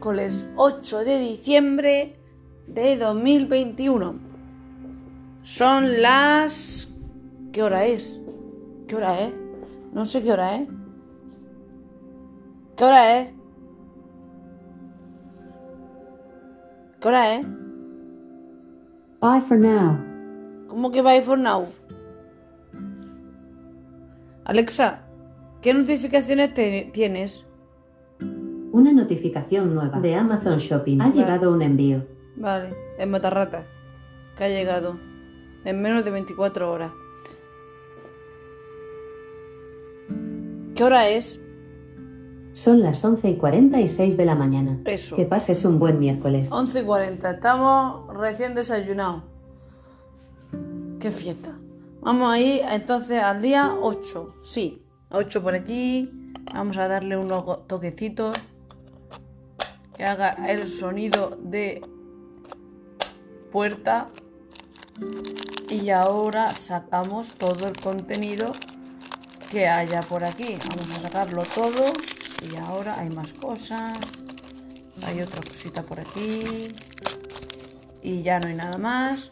miércoles 8 de diciembre de 2021. Son las... ¿Qué hora es? ¿Qué hora es? No sé qué hora es. ¿Qué hora es? ¿Qué hora es? Bye for now. ¿Cómo que bye for now? Alexa, ¿qué notificaciones te- tienes? Una notificación nueva de Amazon Shopping. Ha llegado un envío. Vale, es Matarrata, que ha llegado en menos de 24 horas. ¿Qué hora es? Son las 11 y 46 de la mañana. Eso. Que pases un buen miércoles. 11 y 40, estamos recién desayunados. Qué fiesta. Vamos ahí entonces al día 8. Sí, 8 por aquí. Vamos a darle unos toquecitos. Que haga el sonido de puerta. Y ahora sacamos todo el contenido que haya por aquí. Vamos a sacarlo todo. Y ahora hay más cosas. Hay otra cosita por aquí. Y ya no hay nada más.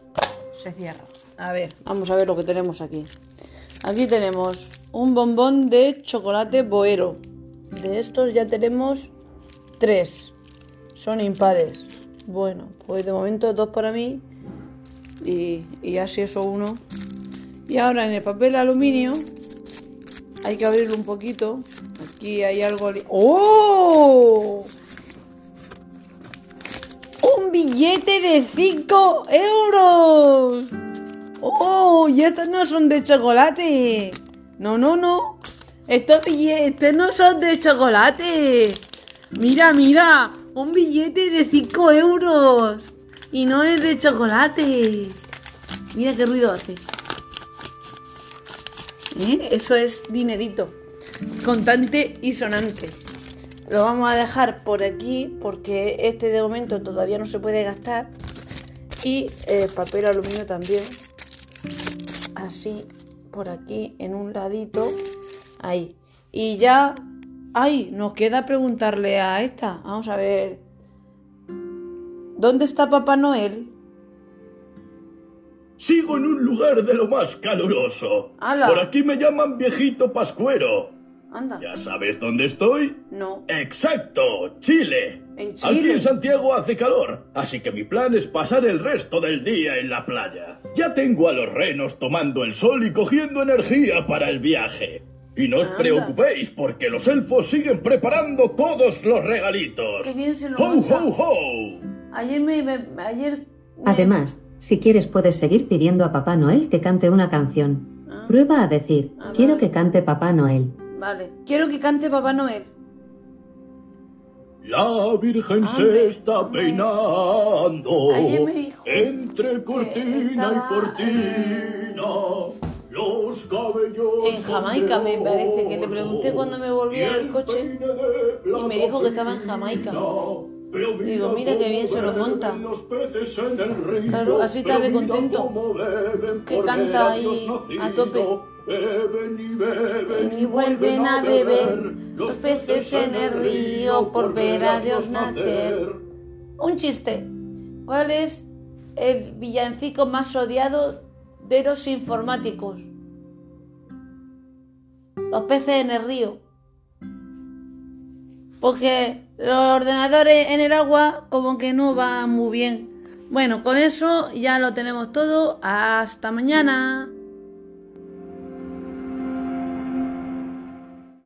Se cierra. A ver, vamos a ver lo que tenemos aquí. Aquí tenemos un bombón de chocolate boero. De estos ya tenemos tres. Son impares. Bueno, pues de momento dos para mí. Y, y así eso uno. Y ahora en el papel aluminio hay que abrirlo un poquito. Aquí hay algo. ¡Oh! ¡Un billete de 5 euros! ¡Oh! Y estos no son de chocolate. No, no, no. Estos billetes no son de chocolate. Mira, mira. Un billete de 5 euros. Y no es de chocolate. Mira qué ruido hace. ¿Eh? Eso es dinerito. Contante y sonante. Lo vamos a dejar por aquí porque este de momento todavía no se puede gastar. Y eh, papel aluminio también. Así, por aquí, en un ladito. Ahí. Y ya... ¡Ay! Nos queda preguntarle a esta. Vamos a ver. ¿Dónde está Papá Noel? Sigo en un lugar de lo más caluroso. ¡Hala! Por aquí me llaman viejito pascuero. Anda. ¿Ya sabes dónde estoy? No. Exacto, Chile. En Aquí Chile. en Santiago hace calor, así que mi plan es pasar el resto del día en la playa. Ya tengo a los renos tomando el sol y cogiendo energía para el viaje. Y no os Anda. preocupéis porque los elfos siguen preparando todos los regalitos. Qué bien se lo ¡Ho, monta. ho, ho! Ayer me... me- ayer... me- Además, si quieres puedes seguir pidiendo a Papá Noel que cante una canción. Ah. Prueba a decir, Ah, quiero vale. que cante Papá Noel. Vale. Quiero que cante Papá Noel. La Virgen se está hombre. peinando Ayer me dijo entre cortina estaba, y cortina. En Jamaica, me parece, que le pregunté cuando me volví al coche, y me dijo que estaba en Jamaica. Digo, mira qué bien se lo monta. Claro, así está de contento. Que canta ahí a tope. Y vuelven a beber los peces en el río por ver a Dios nacer. Un chiste. ¿Cuál es el villancico más odiado de los informáticos? Los peces en el río. Porque los ordenadores en el agua como que no van muy bien. Bueno, con eso ya lo tenemos todo. Hasta mañana.